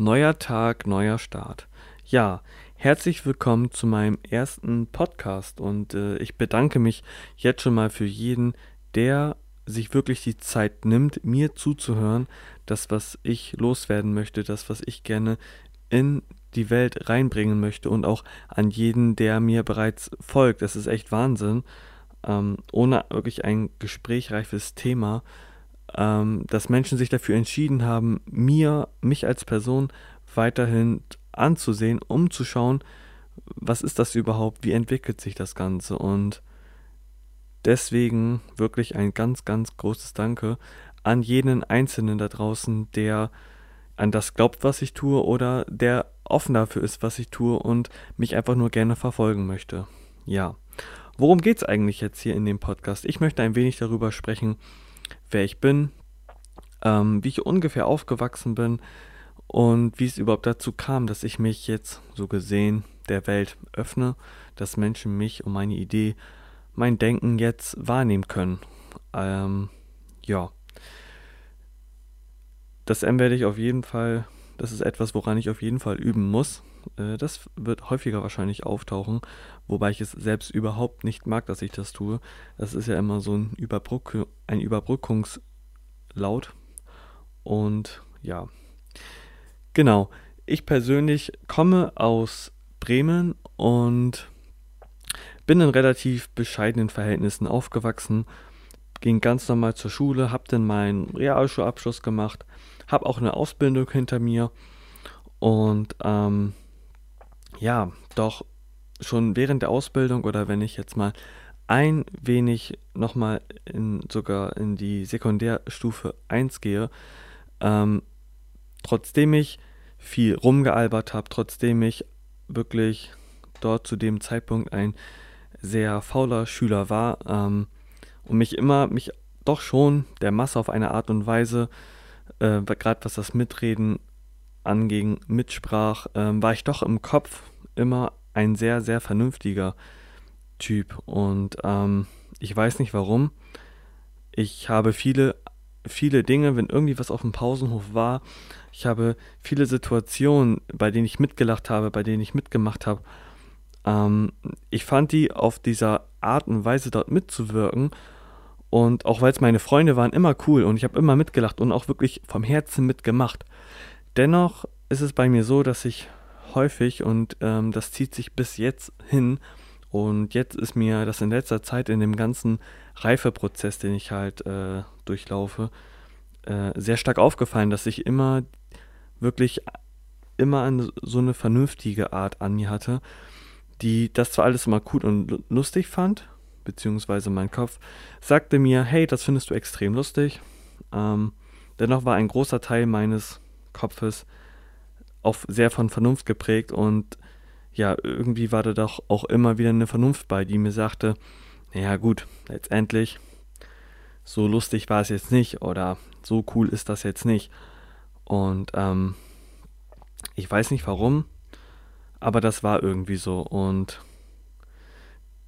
Neuer Tag, neuer Start. Ja, herzlich willkommen zu meinem ersten Podcast und äh, ich bedanke mich jetzt schon mal für jeden, der sich wirklich die Zeit nimmt, mir zuzuhören, das, was ich loswerden möchte, das, was ich gerne in die Welt reinbringen möchte und auch an jeden, der mir bereits folgt. Das ist echt Wahnsinn. Ähm, ohne wirklich ein gesprächreifes Thema ähm, dass Menschen sich dafür entschieden haben, mir, mich als Person weiterhin anzusehen, um zu schauen, was ist das überhaupt, wie entwickelt sich das Ganze und deswegen wirklich ein ganz, ganz großes Danke an jeden Einzelnen da draußen, der an das glaubt, was ich tue oder der offen dafür ist, was ich tue und mich einfach nur gerne verfolgen möchte. Ja. Worum geht es eigentlich jetzt hier in dem Podcast? Ich möchte ein wenig darüber sprechen, wer ich bin, ähm, wie ich ungefähr aufgewachsen bin und wie es überhaupt dazu kam, dass ich mich jetzt so gesehen der Welt öffne, dass Menschen mich und meine Idee, mein Denken jetzt wahrnehmen können. Ähm, ja. Das M werde ich auf jeden Fall, das ist etwas, woran ich auf jeden Fall üben muss. Äh, das wird häufiger wahrscheinlich auftauchen, wobei ich es selbst überhaupt nicht mag, dass ich das tue. Das ist ja immer so ein, Überbrück ein Überbrückungslaut. Und ja, genau. Ich persönlich komme aus Bremen und bin in relativ bescheidenen Verhältnissen aufgewachsen, ging ganz normal zur Schule, habe dann meinen Realschulabschluss gemacht, habe auch eine Ausbildung hinter mir und ähm, ja, doch schon während der Ausbildung oder wenn ich jetzt mal ein wenig nochmal in, sogar in die Sekundärstufe 1 gehe, ähm, trotzdem ich viel rumgealbert habe, trotzdem ich wirklich dort zu dem Zeitpunkt ein sehr fauler Schüler war ähm, und mich immer, mich doch schon der Masse auf eine Art und Weise, äh, gerade was das Mitreden anging, mitsprach, äh, war ich doch im Kopf immer ein sehr, sehr vernünftiger Typ. Und ähm, ich weiß nicht warum. Ich habe viele, viele Dinge, wenn irgendwie was auf dem Pausenhof war, ich habe viele Situationen, bei denen ich mitgelacht habe, bei denen ich mitgemacht habe. Ähm, ich fand die auf dieser Art und Weise dort mitzuwirken. Und auch weil es meine Freunde waren, immer cool und ich habe immer mitgelacht und auch wirklich vom Herzen mitgemacht. Dennoch ist es bei mir so, dass ich häufig und ähm, das zieht sich bis jetzt hin. Und jetzt ist mir das in letzter Zeit in dem ganzen Reifeprozess, den ich halt äh, durchlaufe, äh, sehr stark aufgefallen, dass ich immer wirklich immer eine, so eine vernünftige Art an mir hatte, die das zwar alles immer gut und lustig fand, beziehungsweise mein Kopf sagte mir, hey, das findest du extrem lustig. Ähm, dennoch war ein großer Teil meines Kopfes auch sehr von Vernunft geprägt und ja, irgendwie war da doch auch immer wieder eine Vernunft bei, die mir sagte, naja gut, letztendlich, so lustig war es jetzt nicht oder so cool ist das jetzt nicht. Und ähm, ich weiß nicht warum, aber das war irgendwie so. Und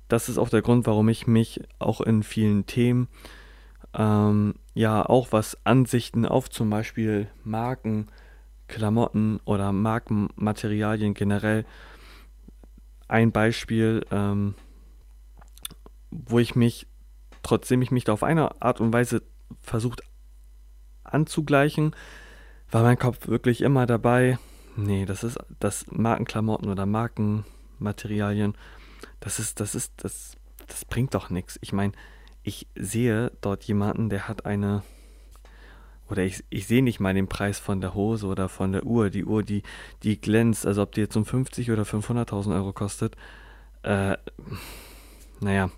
das ist auch der Grund, warum ich mich auch in vielen Themen, ähm, ja, auch was Ansichten auf zum Beispiel Marken, Klamotten oder Markenmaterialien generell. Ein Beispiel, ähm, wo ich mich, trotzdem ich mich da auf eine Art und Weise versucht anzugleichen, war mein Kopf wirklich immer dabei. Nee, das ist das Markenklamotten oder Markenmaterialien. Das ist, das ist, das, das bringt doch nichts. Ich meine, ich sehe dort jemanden, der hat eine oder ich, ich sehe nicht mal den Preis von der Hose oder von der Uhr. Die Uhr, die, die glänzt, also ob die jetzt um 50 oder 500.000 Euro kostet. Äh, naja.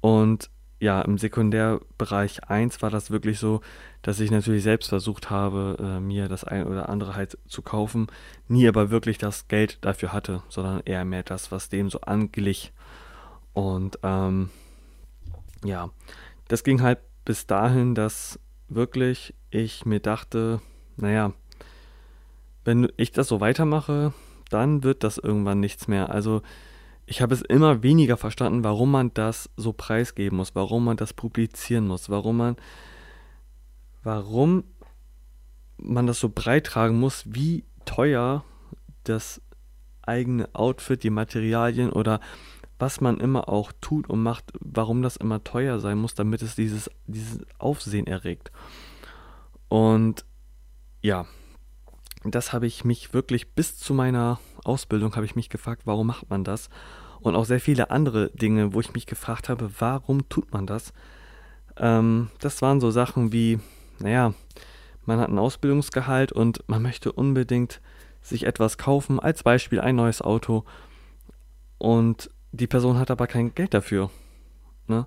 Und ja, im Sekundärbereich 1 war das wirklich so, dass ich natürlich selbst versucht habe, äh, mir das ein oder andere halt zu kaufen, nie aber wirklich das Geld dafür hatte, sondern eher mehr das, was dem so anglich. Und ähm, ja, das ging halt bis dahin, dass wirklich ich mir dachte, naja, wenn ich das so weitermache, dann wird das irgendwann nichts mehr. Also ich habe es immer weniger verstanden, warum man das so preisgeben muss, warum man das publizieren muss, warum man, warum man das so breit tragen muss, wie teuer das eigene Outfit, die Materialien oder was man immer auch tut und macht, warum das immer teuer sein muss, damit es dieses, dieses Aufsehen erregt. Und ja, das habe ich mich wirklich bis zu meiner Ausbildung habe ich mich gefragt, warum macht man das? Und auch sehr viele andere Dinge, wo ich mich gefragt habe, warum tut man das? Ähm, das waren so Sachen wie, naja, man hat ein Ausbildungsgehalt und man möchte unbedingt sich etwas kaufen, als Beispiel ein neues Auto. Und die Person hat aber kein Geld dafür. Ne?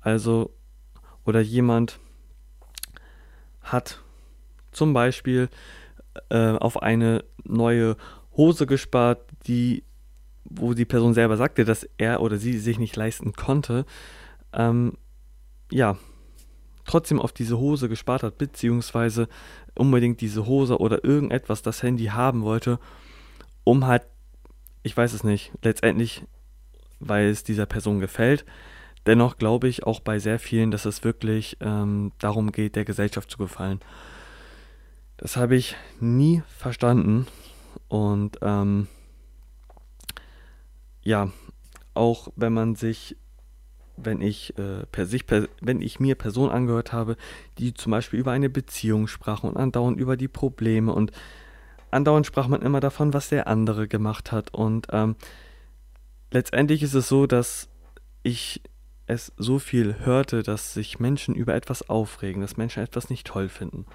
Also, oder jemand hat zum Beispiel äh, auf eine neue Hose gespart, die, wo die Person selber sagte, dass er oder sie sich nicht leisten konnte, ähm, ja, trotzdem auf diese Hose gespart hat, beziehungsweise unbedingt diese Hose oder irgendetwas, das Handy haben wollte, um halt, ich weiß es nicht, letztendlich, weil es dieser Person gefällt. Dennoch glaube ich auch bei sehr vielen, dass es wirklich ähm, darum geht, der Gesellschaft zu gefallen. Das habe ich nie verstanden. Und ähm, ja, auch wenn man sich, wenn ich äh, per sich, per, wenn ich mir Personen angehört habe, die zum Beispiel über eine Beziehung sprachen und andauernd über die Probleme und andauernd sprach man immer davon, was der andere gemacht hat. Und ähm, letztendlich ist es so, dass ich es so viel hörte, dass sich Menschen über etwas aufregen, dass Menschen etwas nicht toll finden.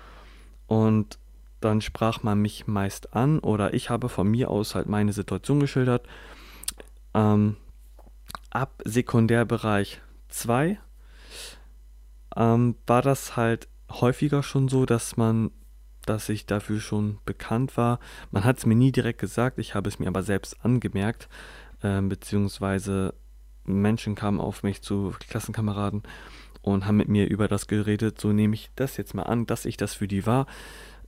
Und dann sprach man mich meist an oder ich habe von mir aus halt meine Situation geschildert. Ähm, ab Sekundärbereich 2 ähm, war das halt häufiger schon so, dass man, dass ich dafür schon bekannt war. Man hat es mir nie direkt gesagt, ich habe es mir aber selbst angemerkt, äh, beziehungsweise Menschen kamen auf mich zu Klassenkameraden und haben mit mir über das geredet. So nehme ich das jetzt mal an, dass ich das für die war.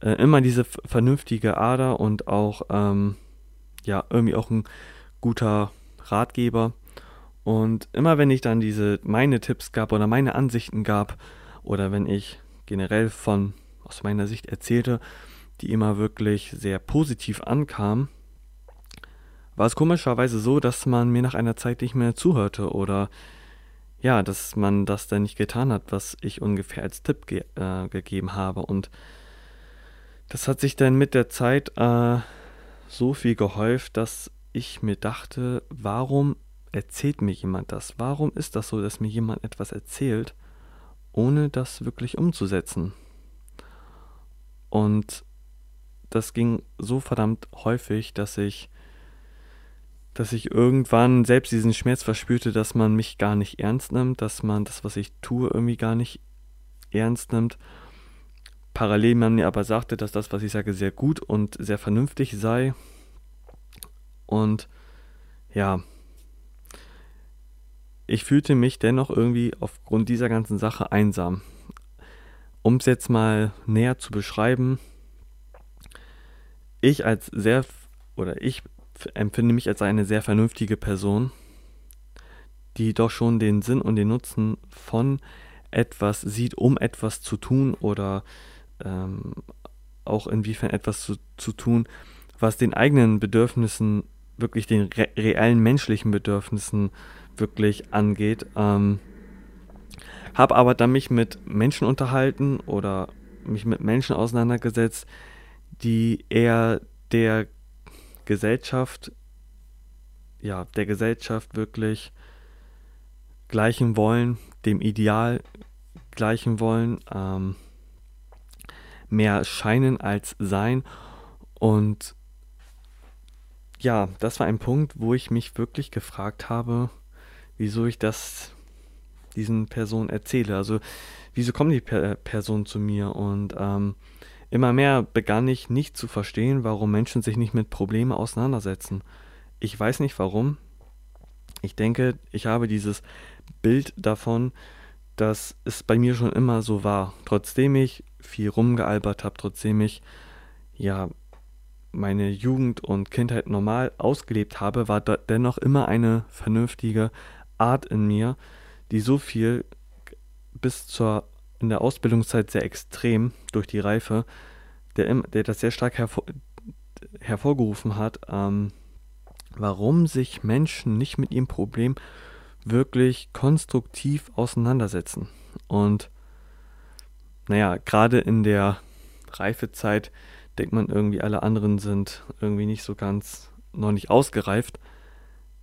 Äh, immer diese vernünftige Ader und auch ähm, ja irgendwie auch ein guter Ratgeber. Und immer wenn ich dann diese meine Tipps gab oder meine Ansichten gab oder wenn ich generell von aus meiner Sicht erzählte, die immer wirklich sehr positiv ankamen, war es komischerweise so, dass man mir nach einer Zeit nicht mehr zuhörte oder ja, dass man das dann nicht getan hat, was ich ungefähr als Tipp ge äh, gegeben habe. Und das hat sich dann mit der Zeit äh, so viel gehäuft, dass ich mir dachte, warum erzählt mir jemand das? Warum ist das so, dass mir jemand etwas erzählt, ohne das wirklich umzusetzen? Und das ging so verdammt häufig, dass ich dass ich irgendwann selbst diesen Schmerz verspürte, dass man mich gar nicht ernst nimmt, dass man das, was ich tue, irgendwie gar nicht ernst nimmt. Parallel man mir aber sagte, dass das, was ich sage, sehr gut und sehr vernünftig sei. Und ja, ich fühlte mich dennoch irgendwie aufgrund dieser ganzen Sache einsam. Um es jetzt mal näher zu beschreiben, ich als sehr, oder ich empfinde mich als eine sehr vernünftige Person, die doch schon den Sinn und den Nutzen von etwas sieht, um etwas zu tun oder ähm, auch inwiefern etwas zu, zu tun, was den eigenen Bedürfnissen, wirklich den re reellen menschlichen Bedürfnissen wirklich angeht. Ähm, habe aber dann mich mit Menschen unterhalten oder mich mit Menschen auseinandergesetzt, die eher der Gesellschaft, ja, der Gesellschaft wirklich gleichen wollen, dem Ideal gleichen wollen, ähm, mehr scheinen als sein. Und ja, das war ein Punkt, wo ich mich wirklich gefragt habe, wieso ich das diesen Personen erzähle. Also, wieso kommen die per Personen zu mir? Und ähm, Immer mehr begann ich nicht zu verstehen, warum Menschen sich nicht mit Problemen auseinandersetzen. Ich weiß nicht warum. Ich denke, ich habe dieses Bild davon, dass es bei mir schon immer so war. Trotzdem ich viel rumgealbert habe, trotzdem ich ja meine Jugend und Kindheit normal ausgelebt habe, war dennoch immer eine vernünftige Art in mir, die so viel bis zur in der Ausbildungszeit sehr extrem durch die Reife der, der das sehr stark hervor, hervorgerufen hat, ähm, warum sich Menschen nicht mit ihrem Problem wirklich konstruktiv auseinandersetzen. Und naja, gerade in der Reifezeit denkt man irgendwie, alle anderen sind irgendwie nicht so ganz noch nicht ausgereift.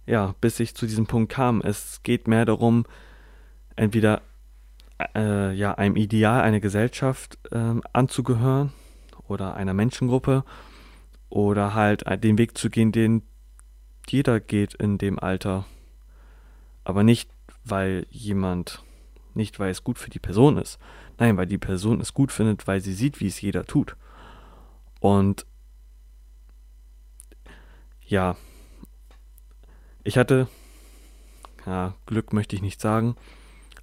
Ja, bis ich zu diesem Punkt kam. Es geht mehr darum, entweder äh, ja, einem Ideal, einer Gesellschaft äh, anzugehören oder einer Menschengruppe oder halt den Weg zu gehen, den jeder geht in dem Alter. Aber nicht, weil jemand, nicht weil es gut für die Person ist. Nein, weil die Person es gut findet, weil sie sieht, wie es jeder tut. Und ja, ich hatte, ja, Glück möchte ich nicht sagen,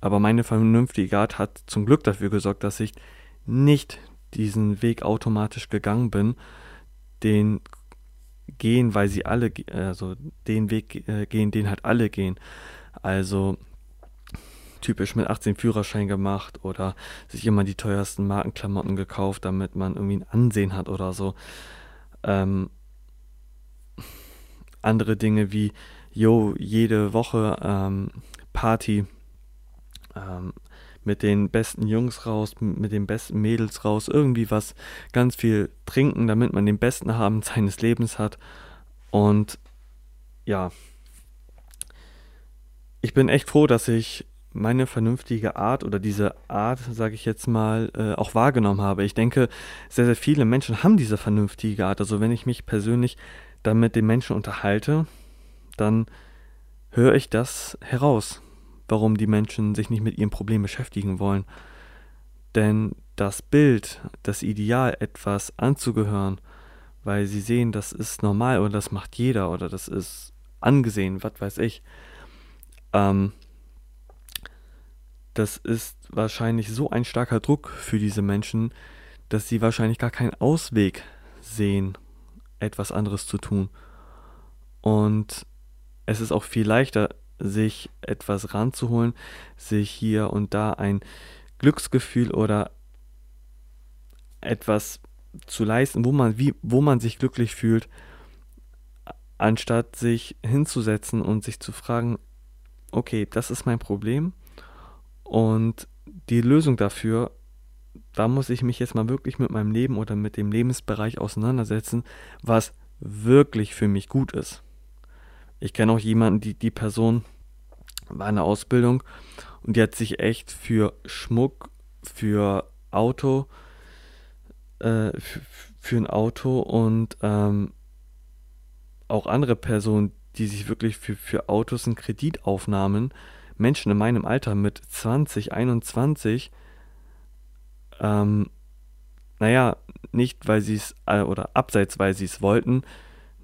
aber meine vernünftige Art hat zum Glück dafür gesorgt, dass ich nicht diesen Weg automatisch gegangen bin, den gehen, weil sie alle, also den Weg äh, gehen, den halt alle gehen. Also typisch mit 18 Führerschein gemacht oder sich immer die teuersten Markenklamotten gekauft, damit man irgendwie ein Ansehen hat oder so. Ähm, andere Dinge wie, jo, jede Woche ähm, Party ähm, mit den besten Jungs raus, mit den besten Mädels raus, irgendwie was, ganz viel trinken, damit man den besten Abend seines Lebens hat. Und ja, ich bin echt froh, dass ich meine vernünftige Art oder diese Art, sage ich jetzt mal, äh, auch wahrgenommen habe. Ich denke, sehr, sehr viele Menschen haben diese vernünftige Art. Also wenn ich mich persönlich dann mit den Menschen unterhalte, dann höre ich das heraus, warum die Menschen sich nicht mit ihrem Problem beschäftigen wollen. Denn das Bild, das Ideal, etwas anzugehören, weil sie sehen, das ist normal oder das macht jeder oder das ist angesehen, was weiß ich, ähm, das ist wahrscheinlich so ein starker Druck für diese Menschen, dass sie wahrscheinlich gar keinen Ausweg sehen, etwas anderes zu tun. Und es ist auch viel leichter, sich etwas ranzuholen, sich hier und da ein Glücksgefühl oder etwas zu leisten, wo man, wie, wo man sich glücklich fühlt, anstatt sich hinzusetzen und sich zu fragen, okay, das ist mein Problem und die Lösung dafür, da muss ich mich jetzt mal wirklich mit meinem Leben oder mit dem Lebensbereich auseinandersetzen, was wirklich für mich gut ist. Ich kenne auch jemanden, die, die Person war in der Ausbildung und die hat sich echt für Schmuck, für Auto, äh, für, ein Auto und ähm, auch andere Personen, die sich wirklich für, für Autos einen Kredit aufnahmen, Menschen in meinem Alter mit 20, 21, ähm, naja, nicht weil sie es, äh, oder abseits weil sie es wollten,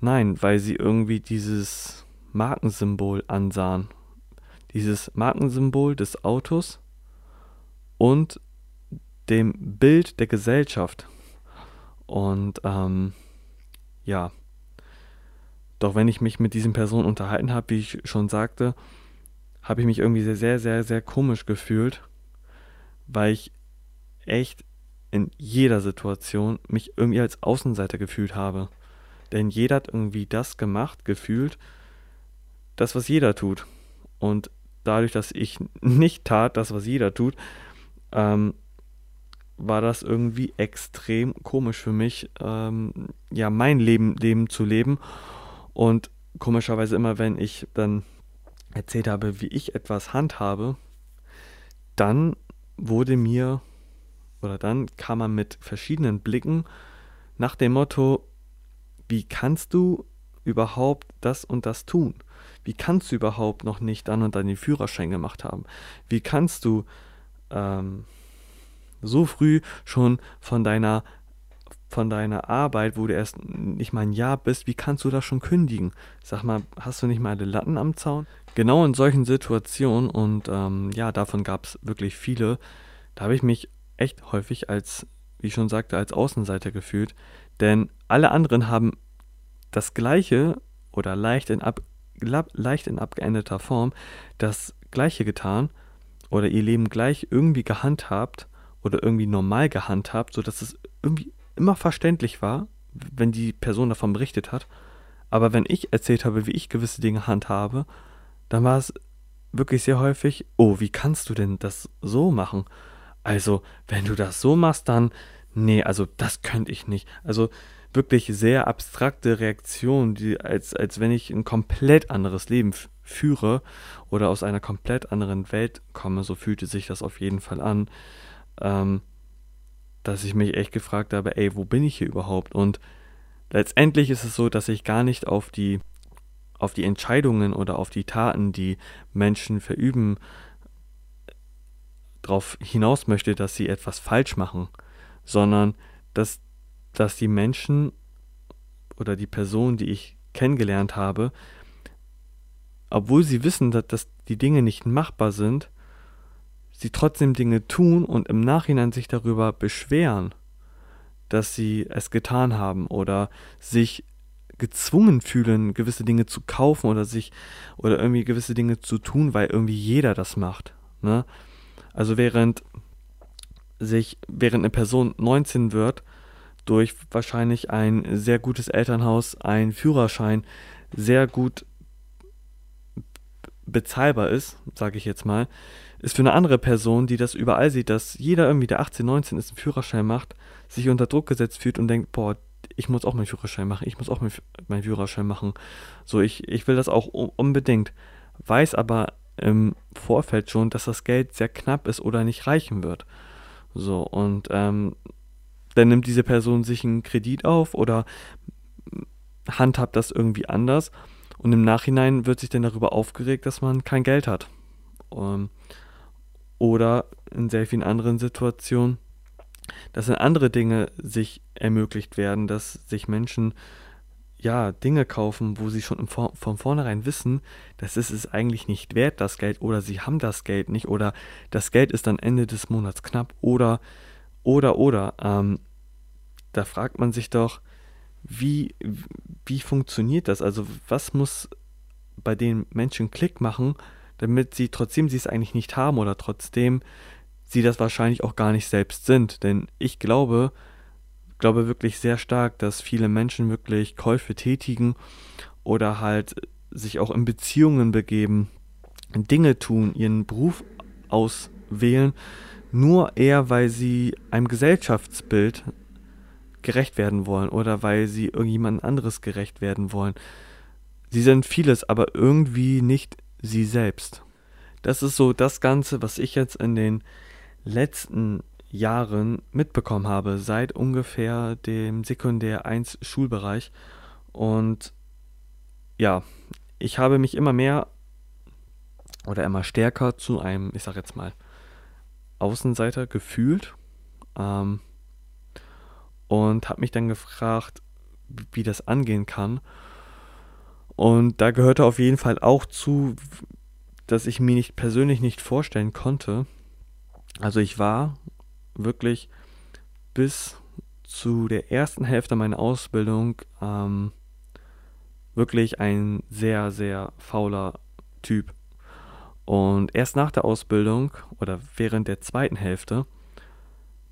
nein, weil sie irgendwie dieses Markensymbol ansahen. Dieses Markensymbol des Autos und dem Bild der Gesellschaft. Und ähm, ja, doch wenn ich mich mit diesen Personen unterhalten habe, wie ich schon sagte, habe ich mich irgendwie sehr, sehr, sehr, sehr komisch gefühlt, weil ich echt in jeder Situation mich irgendwie als Außenseiter gefühlt habe. Denn jeder hat irgendwie das gemacht, gefühlt, das, was jeder tut. Und dadurch, dass ich nicht tat, das, was jeder tut, ähm, war das irgendwie extrem komisch für mich, ähm, ja, mein Leben, Leben zu leben. Und komischerweise immer, wenn ich dann erzählt habe, wie ich etwas handhabe, dann wurde mir oder dann kam man mit verschiedenen Blicken nach dem Motto, wie kannst du überhaupt das und das tun? Wie kannst du überhaupt noch nicht dann und dann den Führerschein gemacht haben? Wie kannst du ähm, so früh schon von deiner von deiner Arbeit, wo du erst nicht mal ein Jahr bist, wie kannst du das schon kündigen? Sag mal, hast du nicht mal alle Latten am Zaun? Genau in solchen Situationen und ähm, ja, davon gab es wirklich viele. Da habe ich mich echt häufig als, wie ich schon sagte, als Außenseiter gefühlt, denn alle anderen haben das Gleiche oder leicht in, ab, leicht in abgeänderter Form das Gleiche getan oder ihr Leben gleich irgendwie gehandhabt oder irgendwie normal gehandhabt, sodass es irgendwie immer verständlich war, wenn die Person davon berichtet hat. Aber wenn ich erzählt habe, wie ich gewisse Dinge handhabe, dann war es wirklich sehr häufig, oh, wie kannst du denn das so machen? Also, wenn du das so machst, dann, nee, also das könnte ich nicht. Also wirklich sehr abstrakte Reaktionen, die, als, als wenn ich ein komplett anderes Leben führe oder aus einer komplett anderen Welt komme, so fühlte sich das auf jeden Fall an, ähm, dass ich mich echt gefragt habe, ey, wo bin ich hier überhaupt? Und letztendlich ist es so, dass ich gar nicht auf die auf die Entscheidungen oder auf die Taten, die Menschen verüben, darauf hinaus möchte, dass sie etwas falsch machen, sondern dass, dass die Menschen oder die Person, die ich kennengelernt habe, obwohl sie wissen, dass, dass die Dinge nicht machbar sind, sie trotzdem Dinge tun und im Nachhinein sich darüber beschweren, dass sie es getan haben oder sich gezwungen fühlen, gewisse Dinge zu kaufen oder sich oder irgendwie gewisse Dinge zu tun, weil irgendwie jeder das macht. Ne? Also während sich, während eine Person 19 wird, durch wahrscheinlich ein sehr gutes Elternhaus, ein Führerschein sehr gut bezahlbar ist, sage ich jetzt mal, ist für eine andere Person, die das überall sieht, dass jeder irgendwie, der 18, 19 ist, einen Führerschein macht, sich unter Druck gesetzt fühlt und denkt, boah, ich muss auch meinen Führerschein machen, ich muss auch meinen Führerschein machen. So, ich, ich will das auch unbedingt. Weiß aber im Vorfeld schon, dass das Geld sehr knapp ist oder nicht reichen wird. So, und ähm, dann nimmt diese Person sich einen Kredit auf oder handhabt das irgendwie anders und im Nachhinein wird sich dann darüber aufgeregt, dass man kein Geld hat. Um, oder in sehr vielen anderen Situationen dass in andere Dinge sich ermöglicht werden, dass sich Menschen ja Dinge kaufen, wo sie schon von vornherein wissen, das ist es eigentlich nicht wert, das Geld, oder sie haben das Geld nicht, oder das Geld ist dann Ende des Monats knapp, oder, oder, oder. Ähm, da fragt man sich doch, wie, wie funktioniert das? Also, was muss bei den Menschen Klick machen, damit sie, trotzdem sie es eigentlich nicht haben oder trotzdem sie das wahrscheinlich auch gar nicht selbst sind. Denn ich glaube, glaube wirklich sehr stark, dass viele Menschen wirklich Käufe tätigen oder halt sich auch in Beziehungen begeben, Dinge tun, ihren Beruf auswählen, nur eher, weil sie einem Gesellschaftsbild gerecht werden wollen oder weil sie irgendjemand anderes gerecht werden wollen. Sie sind vieles, aber irgendwie nicht sie selbst. Das ist so das Ganze, was ich jetzt in den letzten Jahren mitbekommen habe, seit ungefähr dem Sekundär 1 Schulbereich. Und ja, ich habe mich immer mehr oder immer stärker zu einem, ich sag jetzt mal, Außenseiter gefühlt. Ähm, und habe mich dann gefragt, wie das angehen kann. Und da gehörte auf jeden Fall auch zu, dass ich mir nicht persönlich nicht vorstellen konnte, also ich war wirklich bis zu der ersten Hälfte meiner Ausbildung ähm, wirklich ein sehr, sehr fauler Typ. Und erst nach der Ausbildung oder während der zweiten Hälfte,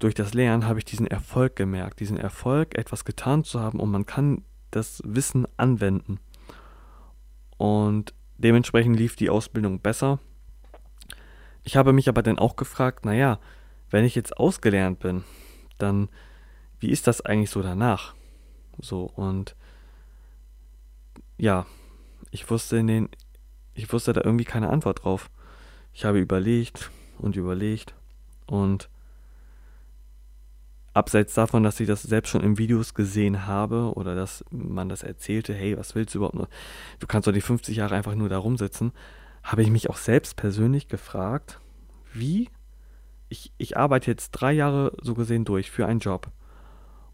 durch das Lernen, habe ich diesen Erfolg gemerkt, diesen Erfolg, etwas getan zu haben und man kann das Wissen anwenden. Und dementsprechend lief die Ausbildung besser. Ich habe mich aber dann auch gefragt, naja, wenn ich jetzt ausgelernt bin, dann wie ist das eigentlich so danach? So und ja, ich wusste in den, ich wusste da irgendwie keine Antwort drauf. Ich habe überlegt und überlegt und abseits davon, dass ich das selbst schon in Videos gesehen habe oder dass man das erzählte, hey, was willst du überhaupt noch? Du kannst doch die 50 Jahre einfach nur da rumsitzen habe ich mich auch selbst persönlich gefragt, wie ich, ich arbeite jetzt drei Jahre so gesehen durch für einen Job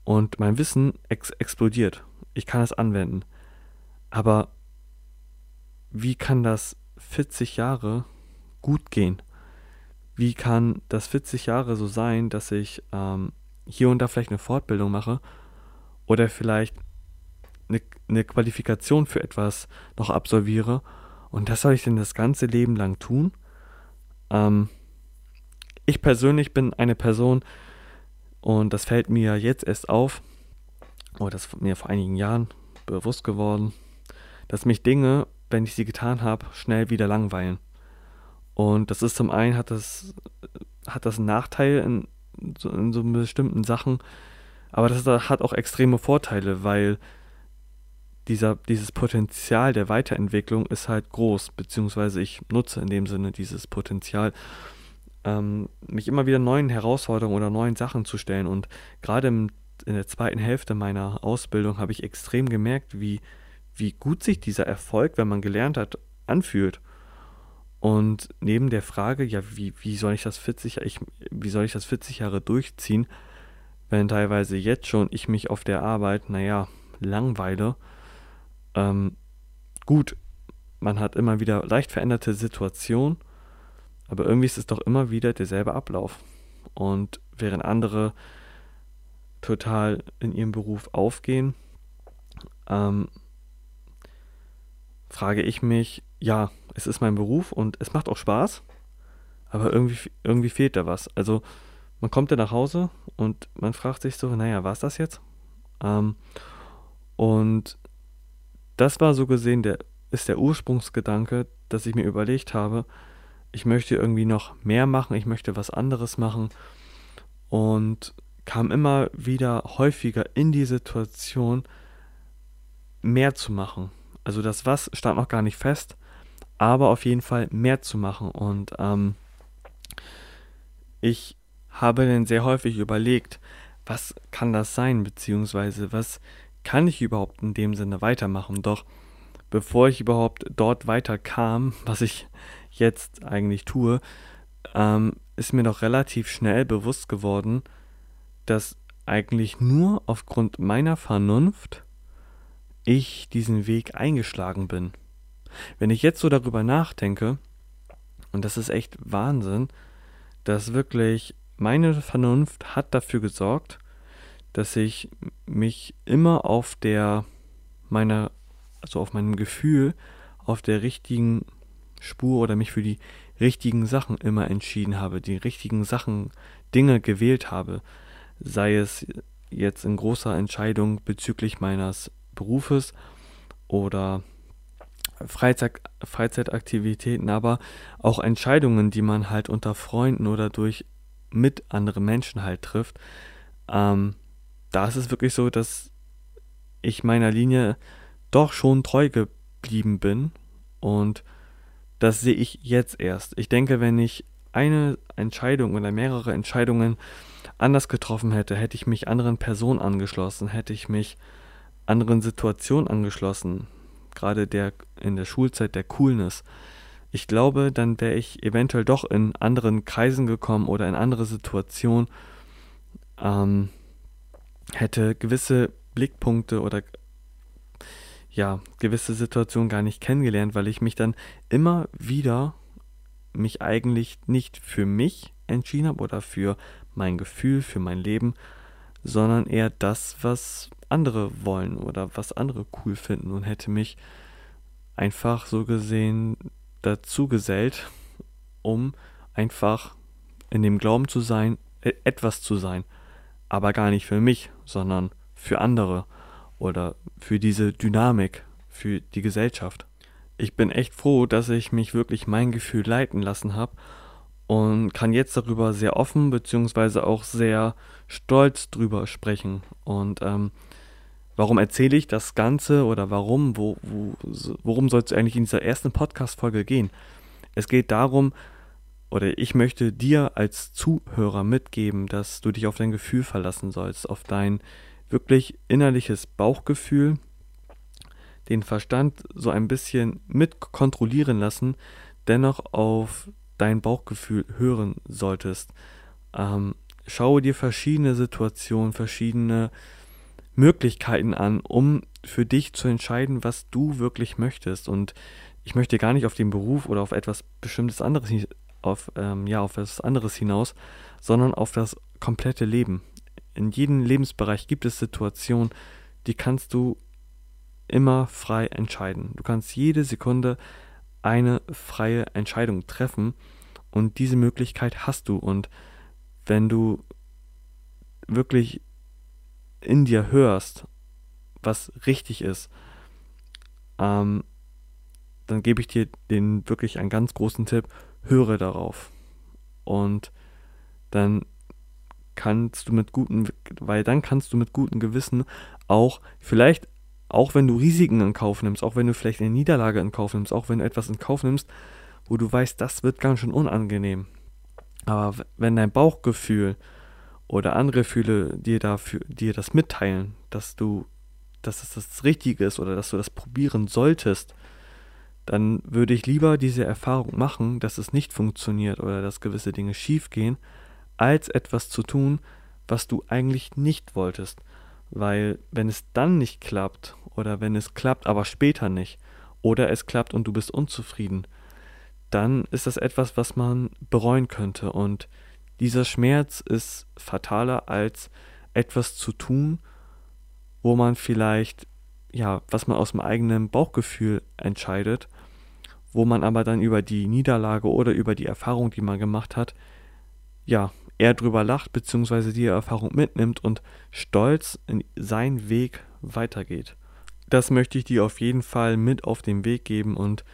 und mein Wissen ex explodiert. Ich kann es anwenden. Aber wie kann das 40 Jahre gut gehen? Wie kann das 40 Jahre so sein, dass ich ähm, hier und da vielleicht eine Fortbildung mache oder vielleicht eine, eine Qualifikation für etwas noch absolviere und das soll ich denn das ganze Leben lang tun? Ähm, ich persönlich bin eine Person, Und das fällt mir jetzt erst auf, oder das ist mir vor einigen Jahren bewusst geworden, dass mich Dinge, wenn ich sie getan habe, schnell wieder langweilen. Und das ist zum einen, hat das, hat das einen Nachteil in so, in so bestimmten Sachen, aber das hat auch extreme Vorteile, weil dieser, dieses Potenzial der Weiterentwicklung ist halt groß, beziehungsweise ich nutze in dem Sinne dieses Potenzial, ähm, mich immer wieder neuen Herausforderungen oder neuen Sachen zu stellen. Und gerade in der zweiten Hälfte meiner Ausbildung habe ich extrem gemerkt, wie, wie gut sich dieser Erfolg, wenn man gelernt hat, anfühlt. Und neben der Frage, ja, wie, wie soll ich das 40, ich, wie soll ich das 40 Jahre durchziehen, wenn teilweise jetzt schon ich mich auf der Arbeit, naja, langweile, ähm, gut, man hat immer wieder leicht veränderte Situationen, aber irgendwie ist es doch immer wieder derselbe Ablauf. Und während andere total in ihrem Beruf aufgehen, ähm, frage ich mich, ja, es ist mein Beruf und es macht auch Spaß, aber irgendwie, irgendwie fehlt da was. Also man kommt dann nach Hause und man fragt sich so, naja, war es das jetzt? Ähm, und das war so gesehen der, ist der Ursprungsgedanke, dass ich mir überlegt habe, ich möchte irgendwie noch mehr machen, ich möchte was anderes machen und kam immer wieder häufiger in die Situation, mehr zu machen. Also das Was stand noch gar nicht fest, aber auf jeden Fall mehr zu machen. Und ähm, ich habe dann sehr häufig überlegt, was kann das sein, beziehungsweise was kann ich überhaupt in dem Sinne weitermachen. Doch bevor ich überhaupt dort weiterkam, was ich jetzt eigentlich tue, ähm, ist mir noch relativ schnell bewusst geworden, dass eigentlich nur aufgrund meiner Vernunft ich diesen Weg eingeschlagen bin. Wenn ich jetzt so darüber nachdenke, und das ist echt Wahnsinn, dass wirklich meine Vernunft hat dafür gesorgt, dass ich mich immer auf der meiner, also auf meinem Gefühl, auf der richtigen Spur oder mich für die richtigen Sachen immer entschieden habe, die richtigen Sachen, Dinge gewählt habe, sei es jetzt in großer Entscheidung bezüglich meines Berufes oder Freizeit, Freizeitaktivitäten, aber auch Entscheidungen, die man halt unter Freunden oder durch mit anderen Menschen halt trifft. Ähm, da ist es wirklich so, dass ich meiner Linie doch schon treu geblieben bin und das sehe ich jetzt erst. Ich denke, wenn ich eine Entscheidung oder mehrere Entscheidungen anders getroffen hätte, hätte ich mich anderen Personen angeschlossen, hätte ich mich anderen Situationen angeschlossen, gerade der in der Schulzeit der Coolness. Ich glaube, dann wäre ich eventuell doch in anderen Kreisen gekommen oder in andere Situationen, ähm, hätte gewisse Blickpunkte oder ja, gewisse Situationen gar nicht kennengelernt, weil ich mich dann immer wieder mich eigentlich nicht für mich entschieden habe oder für mein Gefühl, für mein Leben, sondern eher das, was andere wollen oder was andere cool finden und hätte mich einfach so gesehen dazu gesellt, um einfach in dem Glauben zu sein, e-, etwas zu sein, aber gar nicht für mich, sondern für andere oder für diese Dynamik, für die Gesellschaft. Ich bin echt froh, dass ich mich wirklich mein Gefühl leiten lassen habe und kann jetzt darüber sehr offen beziehungsweise auch sehr stolz drüber sprechen. Und ähm, warum erzähle ich das Ganze oder warum, wo, wo, worum soll es eigentlich in dieser ersten Podcast-Folge gehen? Es geht darum, oder ich möchte dir als Zuhörer mitgeben, dass du dich auf dein Gefühl verlassen sollst, auf dein wirklich innerliches Bauchgefühl, den Verstand so ein bisschen mit kontrollieren lassen, dennoch auf dein Bauchgefühl hören solltest. Ähm, schaue dir verschiedene Situationen, verschiedene Möglichkeiten an, um für dich zu entscheiden, was du wirklich möchtest. Und ich möchte gar nicht auf den Beruf oder auf etwas bestimmtes anderes, auf, ähm, ja, auf etwas anderes hinaus, sondern auf das komplette Leben. In jedem Lebensbereich gibt es Situationen, die kannst du immer frei entscheiden. Du kannst jede Sekunde eine freie Entscheidung treffen und diese Möglichkeit hast du und wenn du wirklich in dir hörst, was richtig ist, ähm, dann gebe ich dir den wirklich einen ganz großen Tipp, höre darauf. Und dann kannst du mit gutem, weil dann kannst du mit gutem Gewissen auch vielleicht, auch wenn du Risiken in Kauf nimmst, auch wenn du vielleicht eine Niederlage in Kauf nimmst, auch wenn du etwas in Kauf nimmst, wo du weißt, das wird ganz schön unangenehm. Aber wenn dein Bauchgefühl oder andere Gefühle dir dafür, dir das mitteilen, dass du, dass es das Richtige ist oder dass du das probieren solltest, dann würde ich lieber diese Erfahrung machen, dass es nicht funktioniert oder dass gewisse Dinge schiefgehen, als etwas zu tun, was du eigentlich nicht wolltest. Weil wenn es dann nicht klappt oder wenn es klappt, aber später nicht, oder es klappt und du bist unzufrieden, dann ist das etwas, was man bereuen könnte. Und dieser Schmerz ist fataler als etwas zu tun, wo man vielleicht, ja, was man aus dem eigenen Bauchgefühl entscheidet, wo man aber dann über die Niederlage oder über die Erfahrung, die man gemacht hat, ja, eher drüber lacht, beziehungsweise die Erfahrung mitnimmt und stolz in seinen Weg weitergeht. Das möchte ich dir auf jeden Fall mit auf den Weg geben und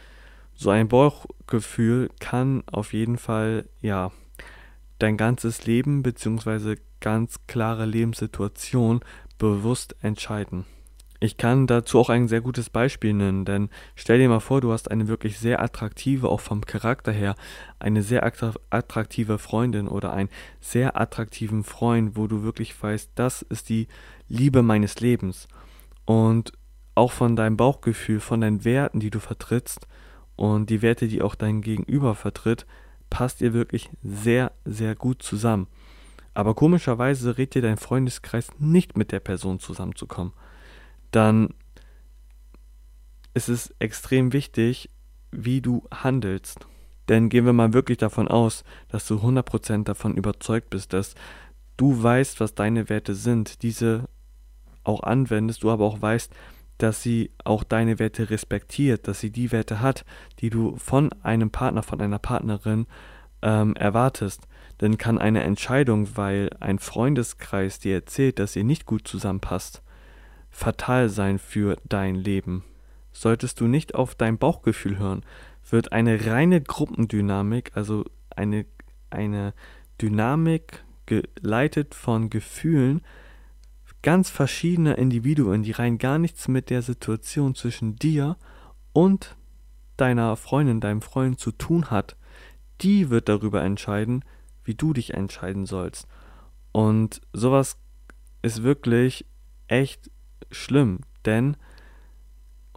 so ein Bauchgefühl kann auf jeden Fall, ja, dein ganzes Leben bzw. ganz klare Lebenssituation bewusst entscheiden. Ich kann dazu auch ein sehr gutes Beispiel nennen, denn stell dir mal vor, du hast eine wirklich sehr attraktive, auch vom Charakter her, eine sehr attraktive Freundin oder einen sehr attraktiven Freund, wo du wirklich weißt, das ist die Liebe meines Lebens. Und auch von deinem Bauchgefühl, von deinen Werten, die du vertrittst, und die Werte, die auch dein Gegenüber vertritt, passt ihr wirklich sehr, sehr gut zusammen. Aber komischerweise rät dir dein Freundeskreis nicht mit der Person zusammenzukommen. Dann ist es extrem wichtig, wie du handelst. Denn gehen wir mal wirklich davon aus, dass du 100% davon überzeugt bist, dass du weißt, was deine Werte sind, diese auch anwendest, du aber auch weißt, dass sie auch deine Werte respektiert, dass sie die Werte hat, die du von einem Partner, von einer Partnerin ähm, erwartest. Denn kann eine Entscheidung, weil ein Freundeskreis dir erzählt, dass ihr nicht gut zusammenpasst, fatal sein für dein Leben. Solltest du nicht auf dein Bauchgefühl hören, wird eine reine Gruppendynamik, also eine, eine Dynamik geleitet von Gefühlen, ganz verschiedene Individuen, die rein gar nichts mit der Situation zwischen dir und deiner Freundin, deinem Freund zu tun hat, die wird darüber entscheiden, wie du dich entscheiden sollst. Und sowas ist wirklich echt schlimm, denn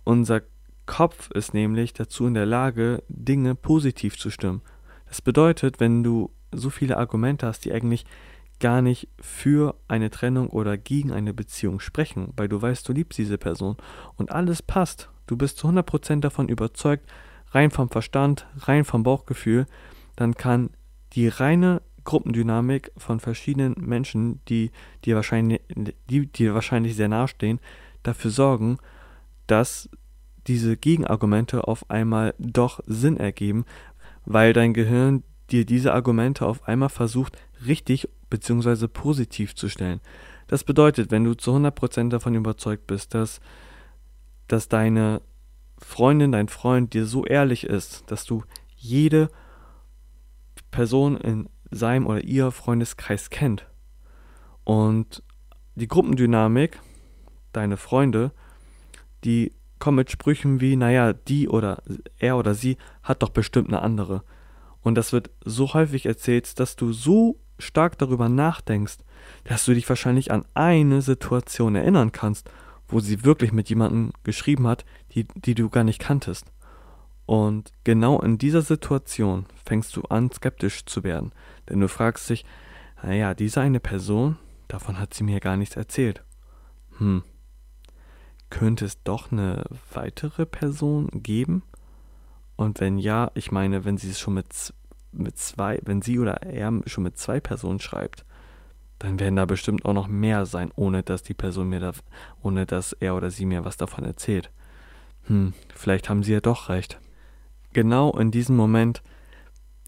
unser Kopf ist nämlich dazu in der Lage, Dinge positiv zu stimmen. Das bedeutet, wenn du so viele Argumente hast, die eigentlich gar nicht für eine Trennung oder gegen eine Beziehung sprechen, weil du weißt, du liebst diese Person und alles passt. Du bist zu 100% davon überzeugt, rein vom Verstand, rein vom Bauchgefühl, dann kann die reine Gruppendynamik von verschiedenen Menschen, die dir wahrscheinlich, die dir wahrscheinlich sehr nahestehen, dafür sorgen, dass diese Gegenargumente auf einmal doch Sinn ergeben, weil dein Gehirn dir diese Argumente auf einmal versucht, richtig bzw. positiv zu stellen. Das bedeutet, wenn du zu 100% davon überzeugt bist, dass, dass deine Freundin, dein Freund dir so ehrlich ist, dass du jede Person in seinem oder ihr Freundeskreis kennt und die Gruppendynamik, deine Freunde, die kommen mit Sprüchen wie, naja, die oder er oder sie hat doch bestimmt eine andere. Und das wird so häufig erzählt, dass du so stark darüber nachdenkst, dass du dich wahrscheinlich an eine Situation erinnern kannst, wo sie wirklich mit jemandem geschrieben hat, die, die du gar nicht kanntest. Und genau in dieser Situation fängst du an, skeptisch zu werden. Denn du fragst dich, naja, diese eine Person, davon hat sie mir gar nichts erzählt. Hm, könnte es doch eine weitere Person geben? Und wenn ja, ich meine, wenn sie es schon mit mit zwei, wenn sie oder er schon mit zwei Personen schreibt, dann werden da bestimmt auch noch mehr sein, ohne dass die Person mir da, ohne dass er oder sie mir was davon erzählt. Hm, vielleicht haben sie ja doch recht. Genau in diesem Moment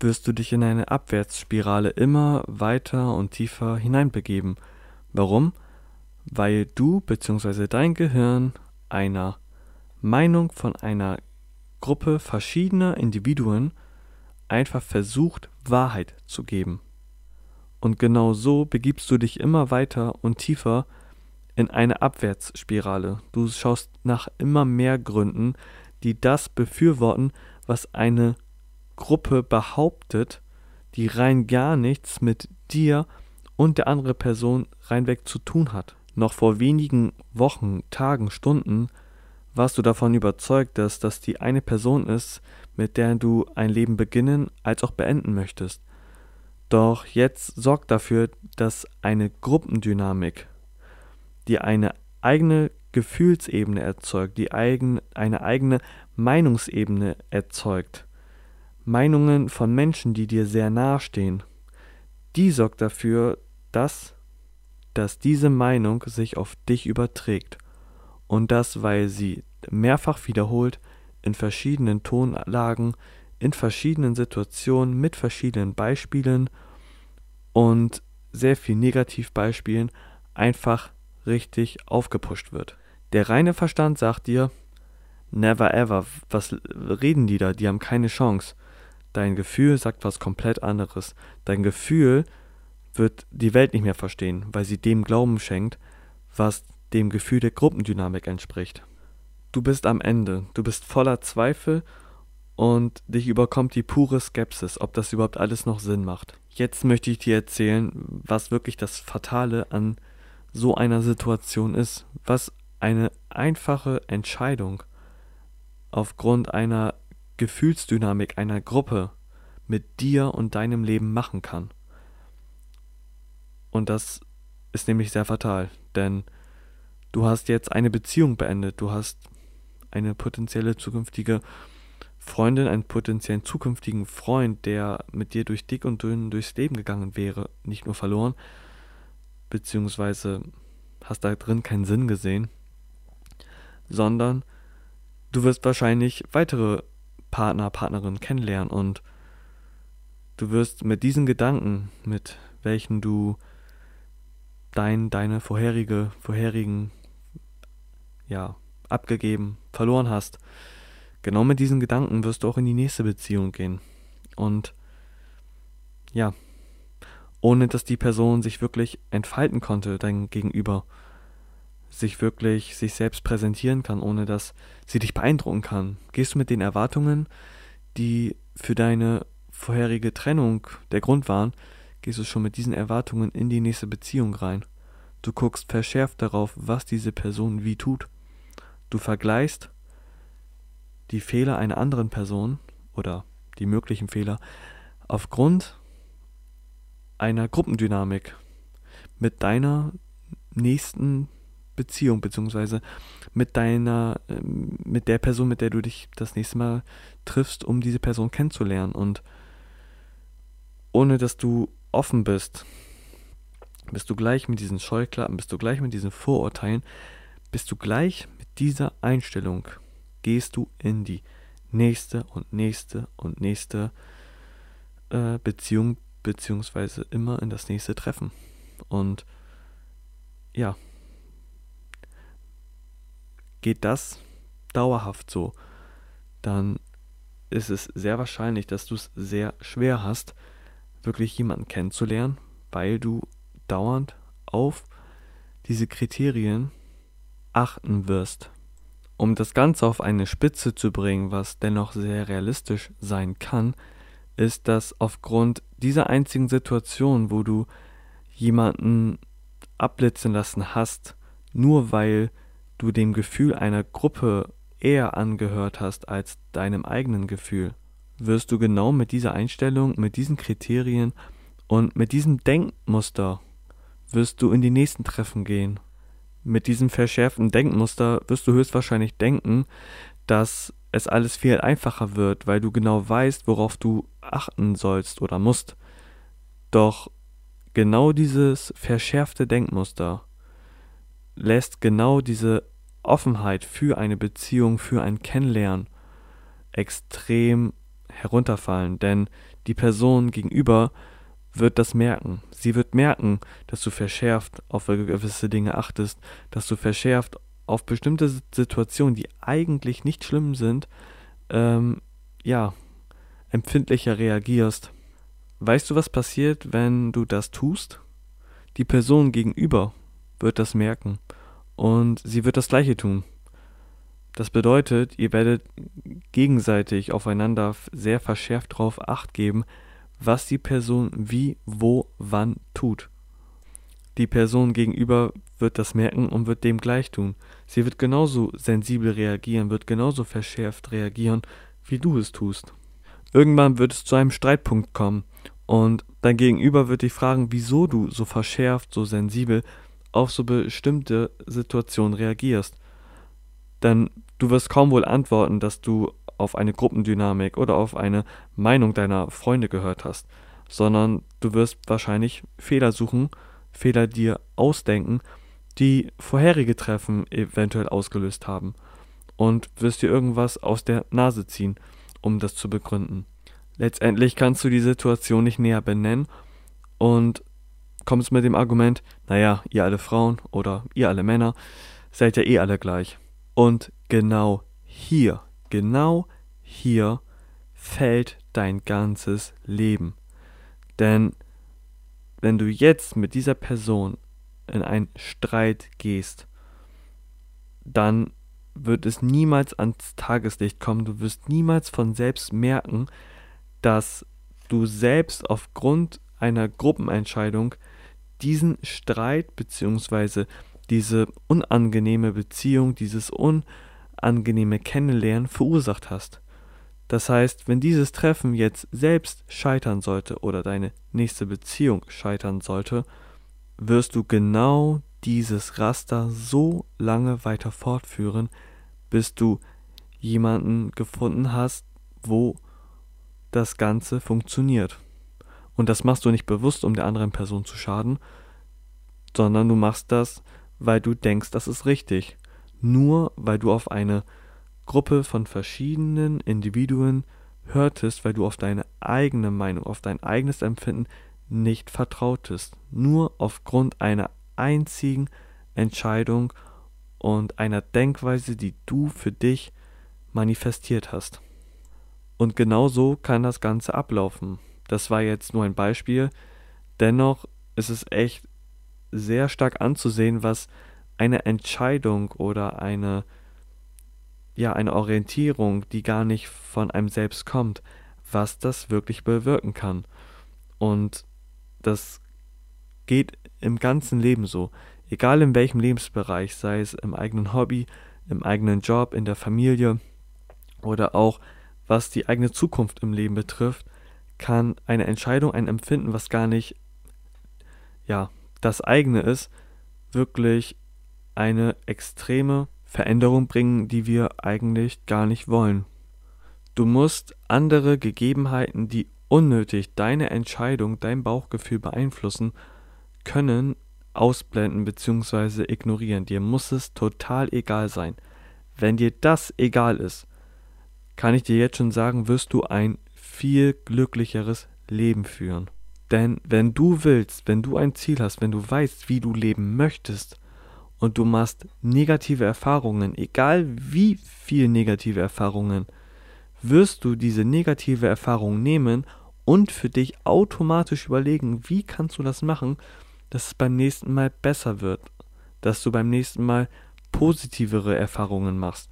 wirst du dich in eine Abwärtsspirale immer weiter und tiefer hineinbegeben, Warum? Weil du bzw. dein Gehirn einer Meinung von einer Gruppe verschiedener Individuen einfach versucht, Wahrheit zu geben. Und genau so begibst du dich immer weiter und tiefer in eine Abwärtsspirale. Du schaust nach immer mehr Gründen, die das befürworten, was eine Gruppe behauptet, die rein gar nichts mit dir und der anderen Person reinweg zu tun hat. Noch vor wenigen Wochen, Tagen, Stunden warst du davon überzeugt, dass das die eine Person ist, mit der du ein Leben beginnen als auch beenden möchtest. Doch jetzt sorgt dafür, dass eine Gruppendynamik, die eine eigene Gefühlsebene erzeugt, die eigen, eine eigene Meinungsebene erzeugt, Meinungen von Menschen, die dir sehr nahestehen, die sorgt dafür, dass, dass diese Meinung sich auf dich überträgt. Und das, weil sie mehrfach wiederholt in verschiedenen Tonlagen, in verschiedenen Situationen, mit verschiedenen Beispielen und sehr viel Negativbeispielen einfach richtig aufgepusht wird. Der reine Verstand sagt dir, never ever, was reden die da, die haben keine Chance. Dein Gefühl sagt was komplett anderes. Dein Gefühl wird die Welt nicht mehr verstehen, weil sie dem Glauben schenkt, was dem Gefühl der Gruppendynamik entspricht. Du bist am Ende, du bist voller Zweifel und dich überkommt die pure Skepsis, ob das überhaupt alles noch Sinn macht. Jetzt möchte ich dir erzählen, was wirklich das Fatale an so einer Situation ist, was eine einfache Entscheidung aufgrund einer Gefühlsdynamik einer Gruppe mit dir und deinem Leben machen kann. Und das ist nämlich sehr fatal, denn du hast jetzt eine Beziehung beendet, du hast eine potenzielle zukünftige Freundin, einen potenziellen zukünftigen Freund, der mit dir durch dick und dünn durchs Leben gegangen wäre, nicht nur verloren, beziehungsweise hast da drin keinen Sinn gesehen, sondern du wirst wahrscheinlich weitere Partner, Partnerin kennenlernen und du wirst mit diesen Gedanken, mit welchen du dein, deine vorherige, vorherigen, ja, abgegeben, verloren hast, genau mit diesen Gedanken wirst du auch in die nächste Beziehung gehen. Und ja, ohne dass die Person sich wirklich entfalten konnte, dein Gegenüber, sich wirklich sich selbst präsentieren kann, ohne dass sie dich beeindrucken kann. Gehst du mit den Erwartungen, die für deine vorherige Trennung der Grund waren, gehst du schon mit diesen Erwartungen in die nächste Beziehung rein. Du guckst verschärft darauf, was diese Person wie tut. Du vergleichst die Fehler einer anderen Person oder die möglichen Fehler aufgrund einer Gruppendynamik mit deiner nächsten Beziehung, beziehungsweise mit deiner, ähm, mit der Person, mit der du dich das nächste Mal triffst, um diese Person kennenzulernen. Und ohne dass du offen bist, bist du gleich mit diesen Scheuklappen, bist du gleich mit diesen Vorurteilen, bist du gleich dieser Einstellung, gehst du in die nächste und nächste und nächste äh, Beziehung, beziehungsweise immer in das nächste Treffen. Und ja, geht das dauerhaft so, dann ist es sehr wahrscheinlich, dass du es sehr schwer hast, wirklich jemanden kennenzulernen, weil du dauernd auf diese Kriterien achten wirst. Um das Ganze auf eine Spitze zu bringen, was dennoch sehr realistisch sein kann, ist, dass aufgrund dieser einzigen Situation, wo du jemanden abblitzen lassen hast, nur weil du dem Gefühl einer Gruppe eher angehört hast als deinem eigenen Gefühl, wirst du genau mit dieser Einstellung, mit diesen Kriterien und mit diesem Denkmuster wirst du in die nächsten Treffen gehen. Mit diesem verschärften Denkmuster wirst du höchstwahrscheinlich denken, dass es alles viel einfacher wird, weil du genau weißt, worauf du achten sollst oder musst. Doch genau dieses verschärfte Denkmuster lässt genau diese Offenheit für eine Beziehung, für ein Kennenlernen extrem herunterfallen, denn die Person gegenüber wird das merken. Sie wird merken, dass du verschärft auf gewisse Dinge achtest, dass du verschärft auf bestimmte Situationen, die eigentlich nicht schlimm sind, ähm, ja, empfindlicher reagierst. Weißt du, was passiert, wenn du das tust? Die Person gegenüber wird das merken und sie wird das gleiche tun. Das bedeutet, ihr werdet gegenseitig aufeinander sehr verschärft darauf acht geben, was die Person wie, wo, wann tut. Die Person gegenüber wird das merken und wird dem gleich tun. Sie wird genauso sensibel reagieren, wird genauso verschärft reagieren, wie du es tust. Irgendwann wird es zu einem Streitpunkt kommen und dein Gegenüber wird dich fragen, wieso du so verschärft, so sensibel auf so bestimmte Situationen reagierst. Denn du wirst kaum wohl antworten, dass du auf eine Gruppendynamik oder auf eine Meinung deiner Freunde gehört hast, sondern du wirst wahrscheinlich Fehler suchen, Fehler dir ausdenken, die vorherige Treffen eventuell ausgelöst haben und wirst dir irgendwas aus der Nase ziehen, um das zu begründen. Letztendlich kannst du die Situation nicht näher benennen und kommst mit dem Argument, naja, ihr alle Frauen oder ihr alle Männer seid ja eh alle gleich. Und genau hier, genau hier fällt dein ganzes Leben. Denn wenn du jetzt mit dieser Person in einen Streit gehst, dann wird es niemals ans Tageslicht kommen. Du wirst niemals von selbst merken, dass du selbst aufgrund einer Gruppenentscheidung diesen Streit bzw. diese unangenehme Beziehung, dieses unangenehme Kennenlernen verursacht hast. Das heißt, wenn dieses Treffen jetzt selbst scheitern sollte oder deine nächste Beziehung scheitern sollte, wirst du genau dieses Raster so lange weiter fortführen, bis du jemanden gefunden hast, wo das Ganze funktioniert. Und das machst du nicht bewusst, um der anderen Person zu schaden, sondern du machst das, weil du denkst, das ist richtig. Nur weil du auf eine Gruppe von verschiedenen Individuen hörtest, weil du auf deine eigene Meinung, auf dein eigenes Empfinden nicht vertrautest. Nur aufgrund einer einzigen Entscheidung und einer Denkweise, die du für dich manifestiert hast. Und genau so kann das Ganze ablaufen. Das war jetzt nur ein Beispiel. Dennoch ist es echt sehr stark anzusehen, was eine Entscheidung oder eine ja, eine Orientierung, die gar nicht von einem selbst kommt, was das wirklich bewirken kann. Und das geht im ganzen Leben so. Egal in welchem Lebensbereich, sei es im eigenen Hobby, im eigenen Job, in der Familie oder auch was die eigene Zukunft im Leben betrifft, kann eine Entscheidung, ein Empfinden, was gar nicht ja, das eigene ist, wirklich eine extreme Veränderung bringen, die wir eigentlich gar nicht wollen. Du musst andere Gegebenheiten, die unnötig deine Entscheidung, dein Bauchgefühl beeinflussen können, ausblenden bzw. ignorieren. Dir muss es total egal sein. Wenn dir das egal ist, kann ich dir jetzt schon sagen, wirst du ein viel glücklicheres Leben führen. Denn wenn du willst, wenn du ein Ziel hast, wenn du weißt, wie du leben möchtest und du machst negative Erfahrungen, egal wie viel negative Erfahrungen, wirst du diese negative Erfahrung nehmen und für dich automatisch überlegen, wie kannst du das machen, dass es beim nächsten Mal besser wird, dass du beim nächsten Mal positivere Erfahrungen machst.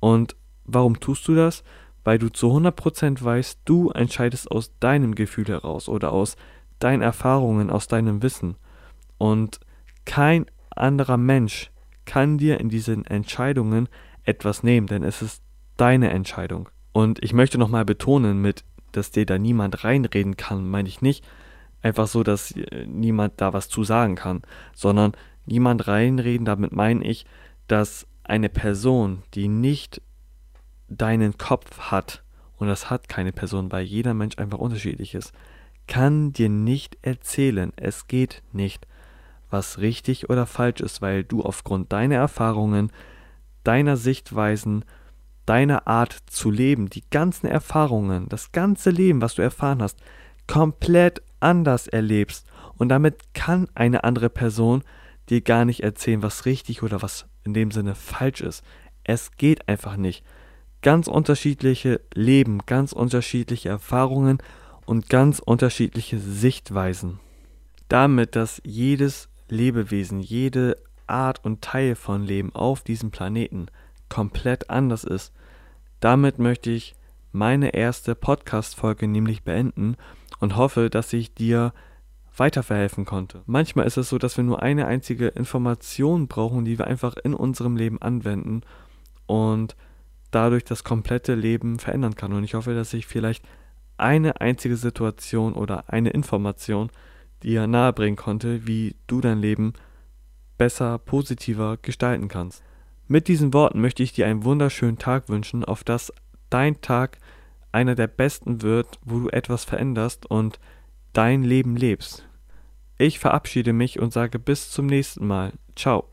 Und warum tust du das? Weil du zu 100% weißt, du entscheidest aus deinem Gefühl heraus oder aus deinen Erfahrungen, aus deinem Wissen. Und kein anderer Mensch kann dir in diesen Entscheidungen etwas nehmen, denn es ist deine Entscheidung. Und ich möchte nochmal betonen, mit, dass dir da niemand reinreden kann, meine ich nicht einfach so, dass äh, niemand da was zu sagen kann, sondern niemand reinreden, damit meine ich, dass eine Person, die nicht deinen Kopf hat, und das hat keine Person, weil jeder Mensch einfach unterschiedlich ist, kann dir nicht erzählen, es geht nicht, was richtig oder falsch ist, weil du aufgrund deiner Erfahrungen, deiner Sichtweisen, deiner Art zu leben, die ganzen Erfahrungen, das ganze Leben, was du erfahren hast, komplett anders erlebst. Und damit kann eine andere Person dir gar nicht erzählen, was richtig oder was in dem Sinne falsch ist. Es geht einfach nicht. Ganz unterschiedliche Leben, ganz unterschiedliche Erfahrungen und ganz unterschiedliche Sichtweisen. Damit, dass jedes Lebewesen, jede Art und Teil von Leben auf diesem Planeten komplett anders ist, damit möchte ich meine erste Podcast-Folge nämlich beenden und hoffe, dass ich dir weiterverhelfen konnte. Manchmal ist es so, dass wir nur eine einzige Information brauchen, die wir einfach in unserem Leben anwenden und dadurch das komplette Leben verändern kann. Und ich hoffe, dass ich vielleicht eine einzige Situation oder eine Information dir nahebringen konnte, wie du dein Leben besser, positiver gestalten kannst. Mit diesen Worten möchte ich dir einen wunderschönen Tag wünschen, auf dass dein Tag einer der besten wird, wo du etwas veränderst und dein Leben lebst. Ich verabschiede mich und sage bis zum nächsten Mal. Ciao.